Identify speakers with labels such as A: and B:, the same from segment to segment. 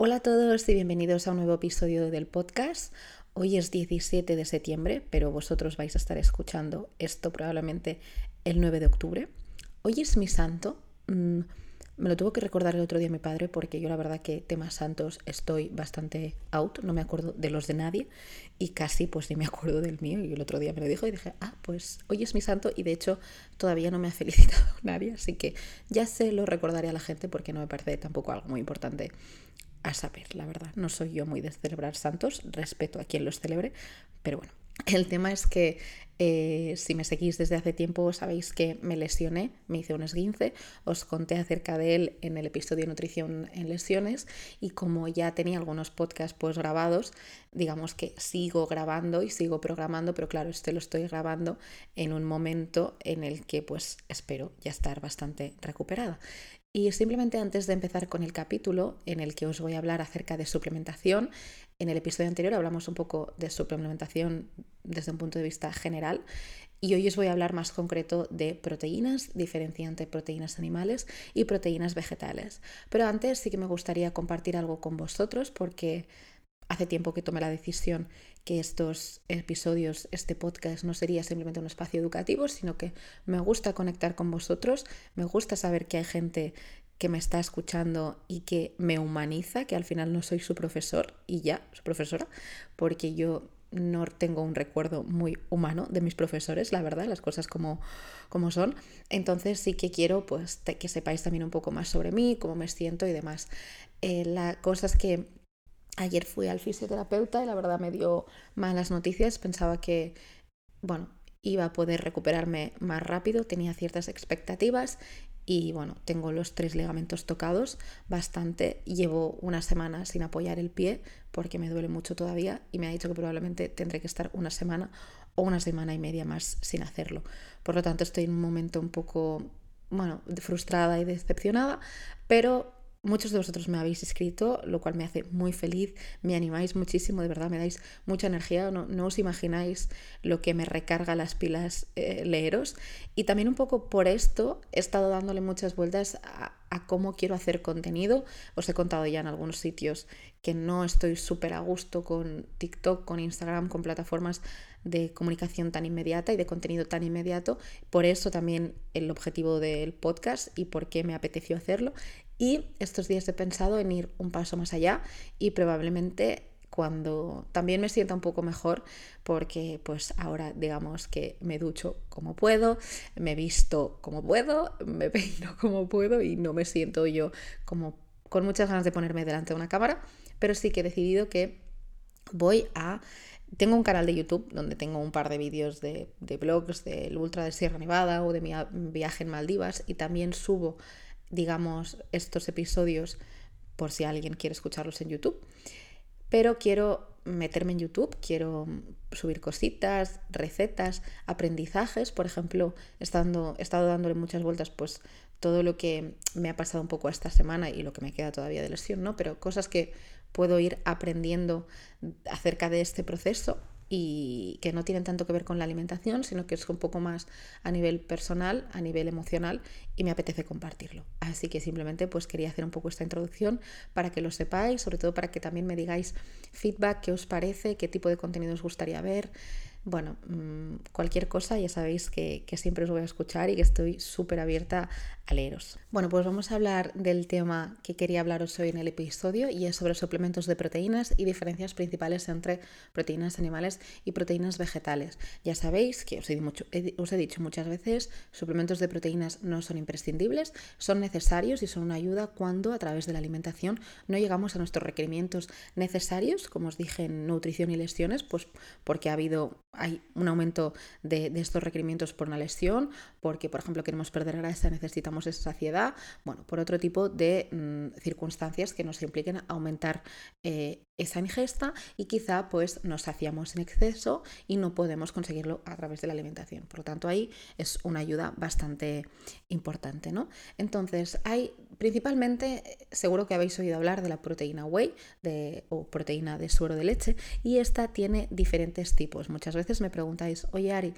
A: Hola a todos y bienvenidos a un nuevo episodio del podcast. Hoy es 17 de septiembre, pero vosotros vais a estar escuchando esto probablemente el 9 de octubre. Hoy es mi santo. Mm, me lo tuvo que recordar el otro día mi padre porque yo la verdad que temas santos estoy bastante out, no me acuerdo de los de nadie y casi pues ni me acuerdo del mío y el otro día me lo dijo y dije, ah, pues hoy es mi santo y de hecho todavía no me ha felicitado nadie, así que ya se lo recordaré a la gente porque no me parece tampoco algo muy importante a saber, la verdad. No soy yo muy de celebrar santos, respeto a quien los celebre, pero bueno. El tema es que eh, si me seguís desde hace tiempo sabéis que me lesioné, me hice un esguince, os conté acerca de él en el episodio nutrición en lesiones y como ya tenía algunos podcasts pues grabados, digamos que sigo grabando y sigo programando, pero claro, este lo estoy grabando en un momento en el que pues espero ya estar bastante recuperada. Y simplemente antes de empezar con el capítulo en el que os voy a hablar acerca de suplementación, en el episodio anterior hablamos un poco de suplementación desde un punto de vista general y hoy os voy a hablar más concreto de proteínas, diferenciante proteínas animales y proteínas vegetales. Pero antes sí que me gustaría compartir algo con vosotros porque hace tiempo que tomé la decisión que estos episodios, este podcast no sería simplemente un espacio educativo, sino que me gusta conectar con vosotros, me gusta saber que hay gente que me está escuchando y que me humaniza, que al final no soy su profesor y ya, su profesora, porque yo no tengo un recuerdo muy humano de mis profesores, la verdad, las cosas como, como son. Entonces sí que quiero pues que sepáis también un poco más sobre mí, cómo me siento y demás. Eh, la cosa es que Ayer fui al fisioterapeuta y la verdad me dio malas noticias. Pensaba que, bueno, iba a poder recuperarme más rápido, tenía ciertas expectativas y bueno, tengo los tres ligamentos tocados bastante. Llevo una semana sin apoyar el pie porque me duele mucho todavía y me ha dicho que probablemente tendré que estar una semana o una semana y media más sin hacerlo. Por lo tanto, estoy en un momento un poco, bueno, frustrada y decepcionada, pero Muchos de vosotros me habéis escrito, lo cual me hace muy feliz, me animáis muchísimo, de verdad me dais mucha energía, no, os imagináis lo que me recarga las pilas eh, leeros. Y también un poco por esto he estado dándole muchas vueltas a, a cómo quiero hacer contenido. Os he contado ya en algunos sitios que no estoy súper a gusto con TikTok, con Instagram, con plataformas de comunicación tan inmediata y de contenido tan inmediato. Por eso también el objetivo del podcast y por qué me apeteció hacerlo. Y estos días he pensado en ir un paso más allá y probablemente cuando también me sienta un poco mejor porque pues ahora digamos que me ducho como puedo, me visto como puedo, me peino como puedo y no me siento yo como con muchas ganas de ponerme delante de una cámara, pero sí que he decidido que voy a tengo un canal de YouTube donde tengo un par de vídeos de, de blogs del Ultra de Sierra Nevada o de mi viaje en Maldivas y también subo digamos, estos episodios por si alguien quiere escucharlos en YouTube. Pero quiero meterme en YouTube, quiero subir cositas, recetas, aprendizajes. Por ejemplo, estando, he estado dándole muchas vueltas, pues todo lo que me ha pasado un poco esta semana y lo que me queda todavía de lesión, ¿no? Pero cosas que puedo ir aprendiendo acerca de este proceso y que no tienen tanto que ver con la alimentación, sino que es un poco más a nivel personal, a nivel emocional y me apetece compartirlo. Así que simplemente pues quería hacer un poco esta introducción para que lo sepáis, sobre todo para que también me digáis feedback, qué os parece, qué tipo de contenido os gustaría ver, bueno, mm, cualquier cosa ya sabéis que, siempre os voy a escuchar y que estoy súper abierta Bueno, pues vamos a hablar del tema que quería hablaros hoy en el episodio y es sobre suplementos de proteínas y diferencias principales entre proteínas animales y proteínas vegetales. Ya sabéis que os he, dicho muchas veces, suplementos de proteínas no son imprescindibles, son necesarios y son una ayuda cuando a través de la alimentación no llegamos a nuestros requerimientos necesarios, como os dije en nutrición y lesiones, pues porque ha habido hay un aumento de, estos requerimientos por una lesión, porque, por ejemplo, queremos perder grasa, necesitamos esa saciedad, bueno, por otro tipo de mm, circunstancias que nos impliquen aumentar eh, esa ingesta y quizá pues nos saciamos en exceso y no podemos conseguirlo a través de la alimentación. Por lo tanto, ahí es una ayuda bastante importante, ¿no? Entonces, hay principalmente, seguro que habéis oído hablar de la proteína whey de, o proteína de suero de leche y esta tiene diferentes tipos. Muchas veces me preguntáis, oye Ari,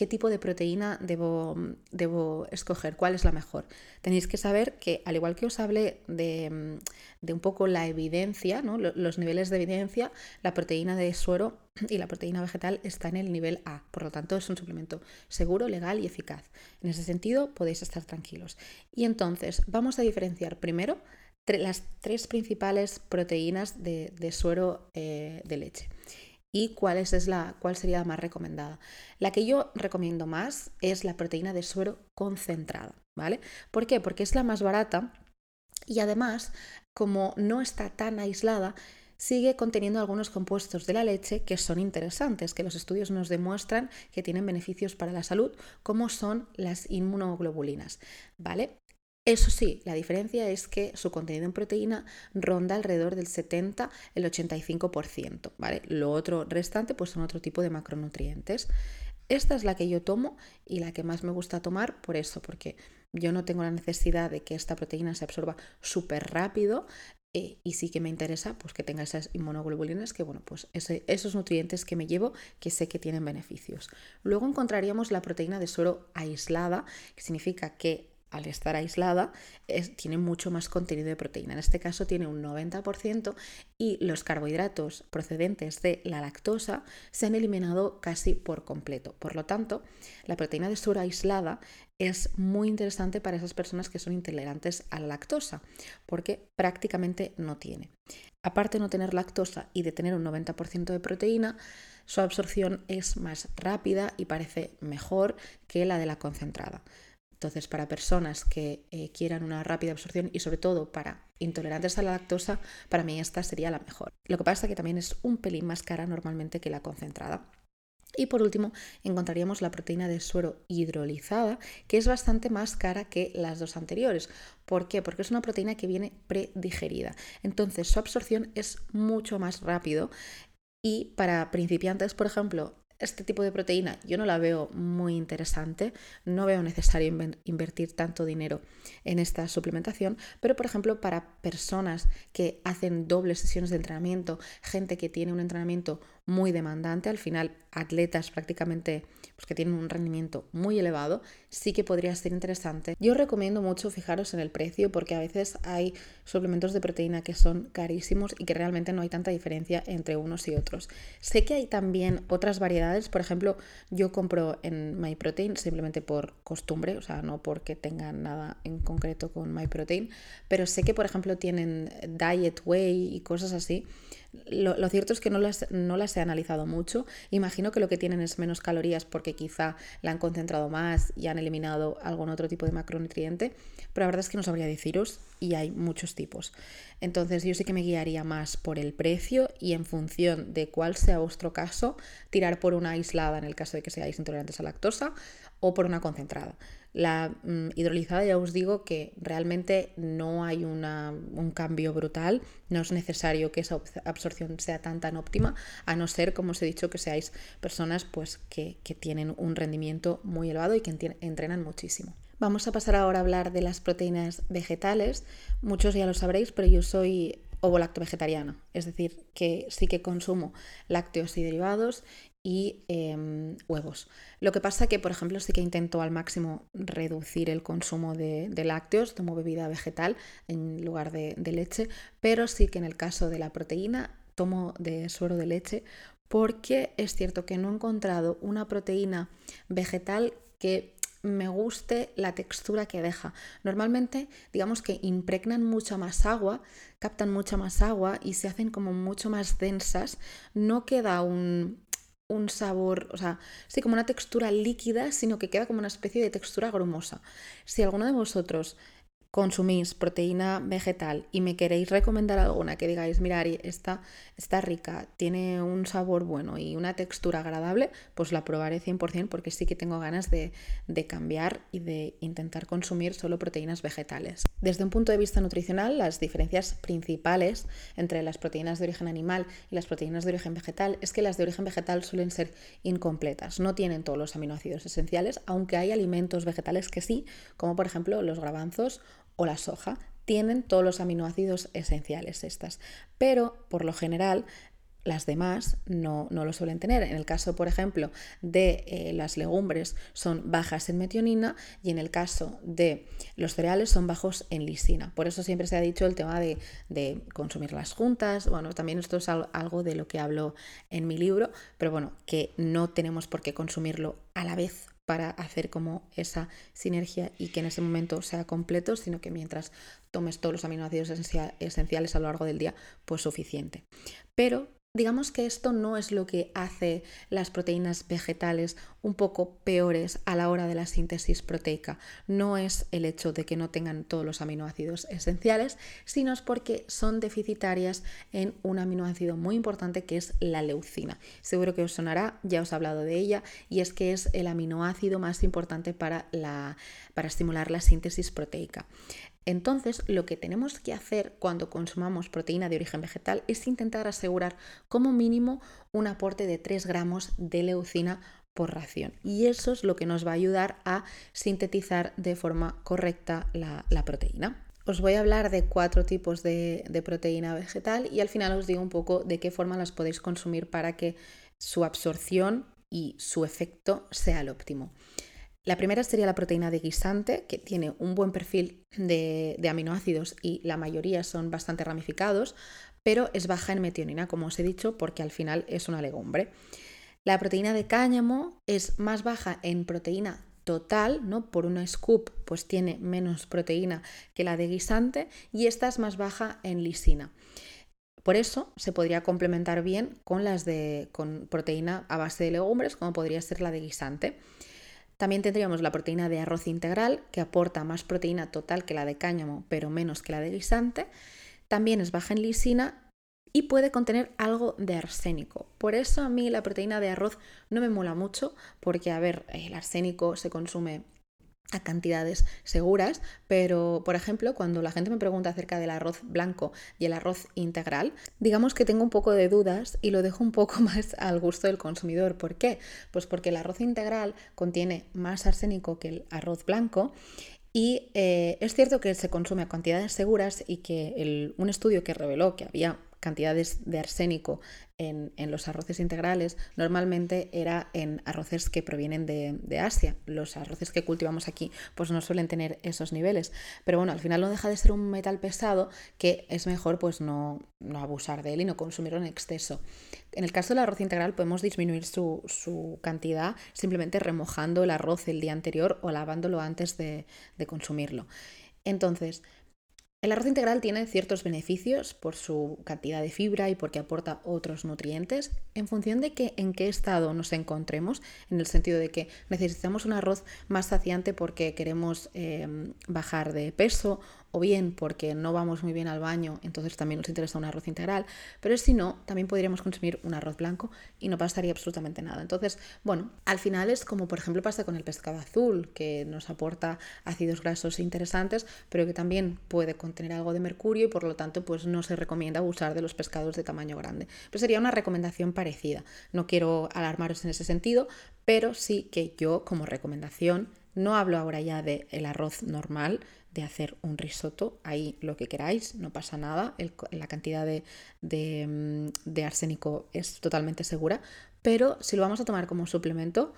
A: qué tipo de proteína debo, debo escoger, cuál es la mejor. Tenéis que saber que, al igual que os hablé de, un poco la evidencia, ¿no? los niveles de evidencia, la proteína de suero y la proteína vegetal está en el nivel A. Por lo tanto, es un suplemento seguro, legal y eficaz. En ese sentido, podéis estar tranquilos. Y entonces, vamos a diferenciar primero las tres principales proteínas de, suero eh, de leche y cuál, es, la, cuál sería la más recomendada. La que yo recomiendo más es la proteína de suero concentrada, ¿vale? ¿Por qué? Porque es la más barata y además, como no está tan aislada, sigue conteniendo algunos compuestos de la leche que son interesantes, que los estudios nos demuestran que tienen beneficios para la salud, como son las inmunoglobulinas, ¿vale? Eso sí, la diferencia es que su contenido en proteína ronda alrededor del 70, el 85%, ¿vale? Lo otro restante pues son otro tipo de macronutrientes. Esta es la que yo tomo y la que más me gusta tomar por eso, porque yo no tengo la necesidad de que esta proteína se absorba súper rápido eh, y sí que me interesa pues que tenga esas inmunoglobulinas que bueno pues esos nutrientes que me llevo que sé que tienen beneficios. Luego encontraríamos la proteína de suero aislada, que significa que al estar aislada, tiene mucho más contenido de proteína. En este caso tiene un 90% y los carbohidratos procedentes de la lactosa se han eliminado casi por completo. Por lo tanto, la proteína de suero aislada es muy interesante para esas personas que son intolerantes a la lactosa, porque prácticamente no tiene. Aparte de no tener lactosa y de tener un 90% de proteína, su absorción es más rápida y parece mejor que la de la concentrada. Entonces, para personas que eh, quieran una rápida absorción y sobre todo para intolerantes a la lactosa, para mí esta sería la mejor. Lo que pasa es que también es un pelín más cara normalmente que la concentrada. Y por último, encontraríamos la proteína de suero hidrolizada, que es bastante más cara que las dos anteriores. ¿Por qué? Porque es una proteína que viene predigerida. Entonces, su absorción es mucho más rápido. Y para principiantes, por ejemplo, este tipo de proteína yo no la veo muy interesante, no veo necesario invertir tanto dinero en esta suplementación, pero por ejemplo para personas que hacen dobles sesiones de entrenamiento, gente que tiene un entrenamiento muy demandante, al final atletas prácticamente pues, que tienen un rendimiento muy elevado, sí que podría ser interesante. Yo recomiendo mucho fijaros en el precio porque a veces hay suplementos de proteína que son carísimos y que realmente no hay tanta diferencia entre unos y otros. Sé que hay también otras variedades, por ejemplo, yo compro en MyProtein simplemente por costumbre, o sea, no porque tengan nada en concreto con MyProtein, pero sé que por ejemplo tienen Diet Way y cosas así lo, cierto es que no las, no las he analizado mucho. Imagino que lo que tienen es menos calorías porque quizá la han concentrado más y han eliminado algún otro tipo de macronutriente, pero la verdad es que no sabría deciros y hay muchos tipos. Entonces yo sí que me guiaría más por el precio y en función de cuál sea vuestro caso, tirar por una aislada en el caso de que seáis intolerantes a lactosa o por una concentrada. La mm, hidrolizada ya os digo que realmente no hay un cambio brutal, no es necesario que esa absorción sea tan tan óptima, a no ser, como os he dicho, que seáis personas pues, que, que tienen un rendimiento muy elevado y que entrenan muchísimo. Vamos a pasar ahora a hablar de las proteínas vegetales. Muchos ya lo sabréis, pero yo soy ovo-lacto vegetariano, es decir, que sí que consumo lácteos y derivados y em, huevos. Lo que pasa que, por ejemplo, sí que intento al máximo reducir el consumo de, lácteos, tomo bebida vegetal en lugar de, de, leche, pero sí que en el caso de la proteína tomo de suero de leche porque es cierto que no he encontrado una proteína vegetal que me guste la textura que deja. Normalmente, digamos que impregnan mucha más agua, captan mucha más agua y se hacen como mucho más densas. No queda un, un sabor, o sea, sí, como una textura líquida, sino que queda como una especie de textura grumosa. Si alguno de vosotros consumís proteína vegetal y me queréis recomendar alguna que digáis, mira, esta está rica, tiene un sabor bueno y una textura agradable, pues la probaré 100% porque sí que tengo ganas de, de cambiar y de intentar consumir solo proteínas vegetales. Desde un punto de vista nutricional, las diferencias principales entre las proteínas de origen animal y las proteínas de origen vegetal es que las de origen vegetal suelen ser incompletas, no tienen todos los aminoácidos esenciales, aunque hay alimentos vegetales que sí, como por ejemplo los garbanzos o la soja tienen todos los aminoácidos esenciales estas, pero por lo general las demás no, lo suelen tener. En el caso, por ejemplo, de eh, las legumbres son bajas en metionina y en el caso de los cereales son bajos en lisina. Por eso siempre se ha dicho el tema de, de consumirlas juntas. Bueno, también esto es algo de lo que hablo en mi libro, pero bueno, que no tenemos por qué consumirlo a la vez para hacer como esa sinergia y que en ese momento sea completo, sino que mientras tomes todos los aminoácidos esenciales a lo largo del día, pues suficiente. Pero Digamos que esto no es lo que hace las proteínas vegetales un poco peores a la hora de la síntesis proteica. No es el hecho de que no tengan todos los aminoácidos esenciales, sino es porque son deficitarias en un aminoácido muy importante que es la leucina. Seguro que os sonará, ya os he hablado de ella, y es que es el aminoácido más importante para, para estimular la síntesis proteica. Entonces, lo que tenemos que hacer cuando consumamos proteína de origen vegetal es intentar asegurar como mínimo un aporte de 3 gramos de leucina por ración. Y eso es lo que nos va a ayudar a sintetizar de forma correcta la, proteína. Os voy a hablar de cuatro tipos de, de proteína vegetal y al final os digo un poco de qué forma las podéis consumir para que su absorción y su efecto sea el óptimo. La primera sería la proteína de guisante, que tiene un buen perfil de, aminoácidos y la mayoría son bastante ramificados, pero es baja en metionina, como os he dicho, porque al final es una legumbre. La proteína de cáñamo es más baja en proteína total, ¿no? Por una scoop, pues tiene menos proteína que la de guisante y esta es más baja en lisina. Por eso se podría complementar bien con las de con proteína a base de legumbres, como podría ser la de guisante. También tendríamos la proteína de arroz integral, que aporta más proteína total que la de cáñamo, pero menos que la de guisante. También es baja en lisina y puede contener algo de arsénico. Por eso a mí la proteína de arroz no me mola mucho, porque, a ver, el arsénico se consume a cantidades seguras, pero por ejemplo, cuando la gente me pregunta acerca del arroz blanco y el arroz integral, digamos que tengo un poco de dudas y lo dejo un poco más al gusto del consumidor. ¿Por qué? Pues porque el arroz integral contiene más arsénico que el arroz blanco y eh, es cierto que se consume a cantidades seguras y que un estudio que reveló que había cantidades de arsénico en, los arroces integrales normalmente era en arroces que provienen de, Asia. Los arroces que cultivamos aquí pues no suelen tener esos niveles. Pero bueno, al final no deja de ser un metal pesado que es mejor pues no, abusar de él y no consumirlo en exceso. En el caso del arroz integral podemos disminuir su, su cantidad simplemente remojando el arroz el día anterior o lavándolo antes de, de consumirlo. Entonces, el arroz integral tiene ciertos beneficios por su cantidad de fibra y porque aporta otros nutrientes. En función de que en qué estado nos encontremos, en el sentido de que necesitamos un arroz más saciante porque queremos eh, bajar de peso o bien porque no vamos muy bien al baño, entonces también nos interesa un arroz integral, pero si no, también podríamos consumir un arroz blanco y no pasaría absolutamente nada. Entonces, bueno, al final es como por ejemplo pasa con el pescado azul, que nos aporta ácidos grasos interesantes, pero que también puede contener algo de mercurio y por lo tanto pues no se recomienda usar de los pescados de tamaño grande. Pero sería una recomendación parecida. No quiero alarmaros en ese sentido, pero sí que yo como recomendación no hablo ahora ya del el arroz normal, de hacer un risotto, ahí lo que queráis, no pasa nada, la cantidad de, mm, de, arsénico es totalmente segura, pero si lo vamos a tomar como suplemento,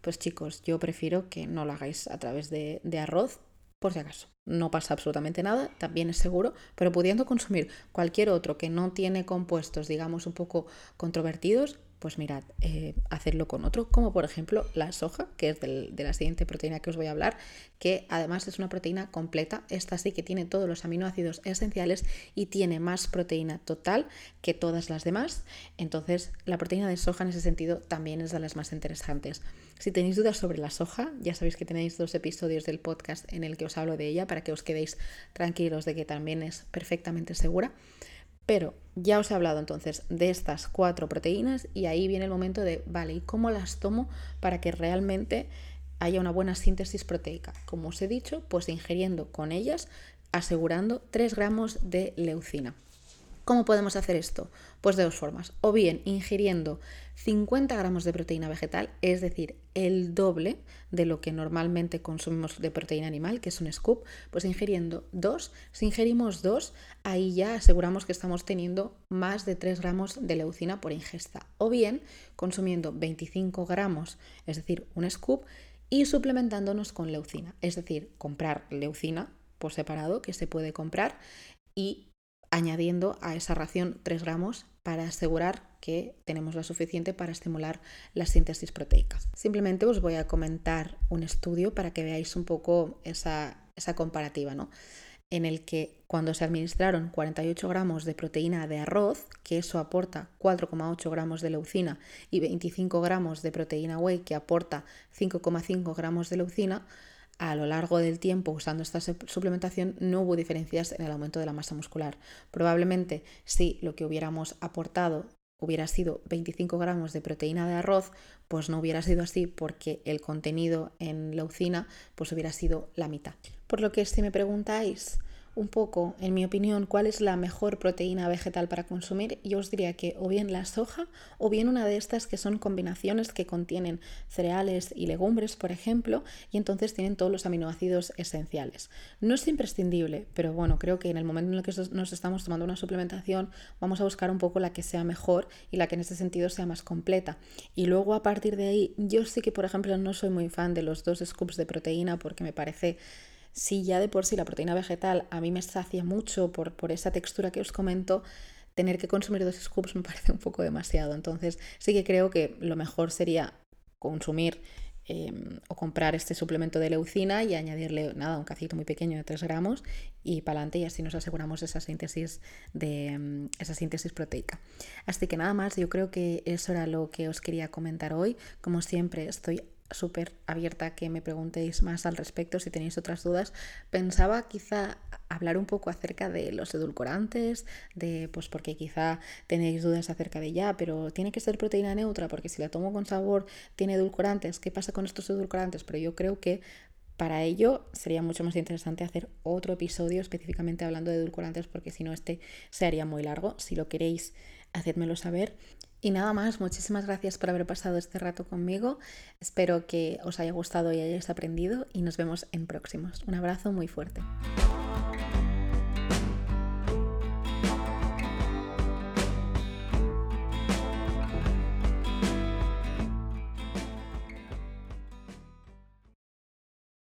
A: pues chicos, yo prefiero que no lo hagáis a través de, de arroz, por si acaso. No pasa absolutamente nada, también es seguro, pero pudiendo consumir cualquier otro que no tiene compuestos, digamos, un poco controvertidos, pues mirad, eh, hacerlo con otro, como por ejemplo la soja, que es de la siguiente proteína que os voy a hablar, que además es una proteína completa, esta sí que tiene todos los aminoácidos esenciales y tiene más proteína total que todas las demás, entonces la proteína de soja en ese sentido también es de las más interesantes. Si tenéis dudas sobre la soja, ya sabéis que tenéis dos episodios del podcast en el que os hablo de ella para que os quedéis tranquilos de que también es perfectamente segura. Pero ya os he hablado entonces de estas cuatro proteínas y ahí viene el momento de, vale, ¿y cómo las tomo para que realmente haya una buena síntesis proteica? Como os he dicho, pues ingiriendo con ellas, asegurando 3 gramos de leucina. ¿Cómo podemos hacer esto? Pues de dos formas. O bien ingiriendo 50 gramos de proteína vegetal, es decir, el doble de lo que normalmente consumimos de proteína animal, que es un scoop, pues ingiriendo dos. Si ingerimos dos, ahí ya aseguramos que estamos teniendo más de 3 gramos de leucina por ingesta. O bien consumiendo 25 gramos, es decir, un scoop, y suplementándonos con leucina, es decir, comprar leucina por separado, que se puede comprar, y añadiendo a esa ración 3 gramos para asegurar que tenemos la suficiente para estimular la síntesis proteica. Simplemente os voy a comentar un estudio para que veáis un poco esa, esa comparativa, ¿no? en el que cuando se administraron 48 gramos de proteína de arroz, que eso aporta 4,8 gramos de leucina, y 25 gramos de proteína whey, que aporta 5,5 gramos de leucina, a lo largo del tiempo usando esta suplementación no hubo diferencias en el aumento de la masa muscular. Probablemente si lo que hubiéramos aportado hubiera sido 25 gramos de proteína de arroz, pues no hubiera sido así porque el contenido en leucina pues hubiera sido la mitad. Por lo que si me preguntáis un poco, en mi opinión, cuál es la mejor proteína vegetal para consumir, yo os diría que o bien la soja o bien una de estas que son combinaciones que contienen cereales y legumbres, por ejemplo, y entonces tienen todos los aminoácidos esenciales. No es imprescindible, pero bueno, creo que en el momento en el que nos estamos tomando una suplementación, vamos a buscar un poco la que sea mejor y la que en ese sentido sea más completa. Y luego a partir de ahí, yo sí que, por ejemplo, no soy muy fan de los dos scoops de proteína porque me parece si ya de por sí la proteína vegetal a mí me sacia mucho por, por esa textura que os comento, tener que consumir dos scoops me parece un poco demasiado. Entonces sí que creo que lo mejor sería consumir em, o comprar este suplemento de leucina y añadirle nada, un cacito muy pequeño de 3 gramos y para adelante y así nos aseguramos esa síntesis de em, esa síntesis proteica. Así que nada más, yo creo que eso era lo que os quería comentar hoy. Como siempre, estoy súper abierta que me preguntéis más al respecto si tenéis otras dudas. Pensaba quizá hablar un poco acerca de los edulcorantes, de pues porque quizá tenéis dudas acerca de ya, pero tiene que ser proteína neutra porque si la tomo con sabor tiene edulcorantes. ¿Qué pasa con estos edulcorantes? Pero yo creo que para ello sería mucho más interesante hacer otro episodio específicamente hablando de edulcorantes porque si no este se haría muy largo. Si lo queréis, hacedmelo saber. Y nada más, muchísimas gracias por haber pasado este rato conmigo. Espero que os haya gustado y hayáis aprendido y nos vemos en próximos. Un abrazo muy fuerte.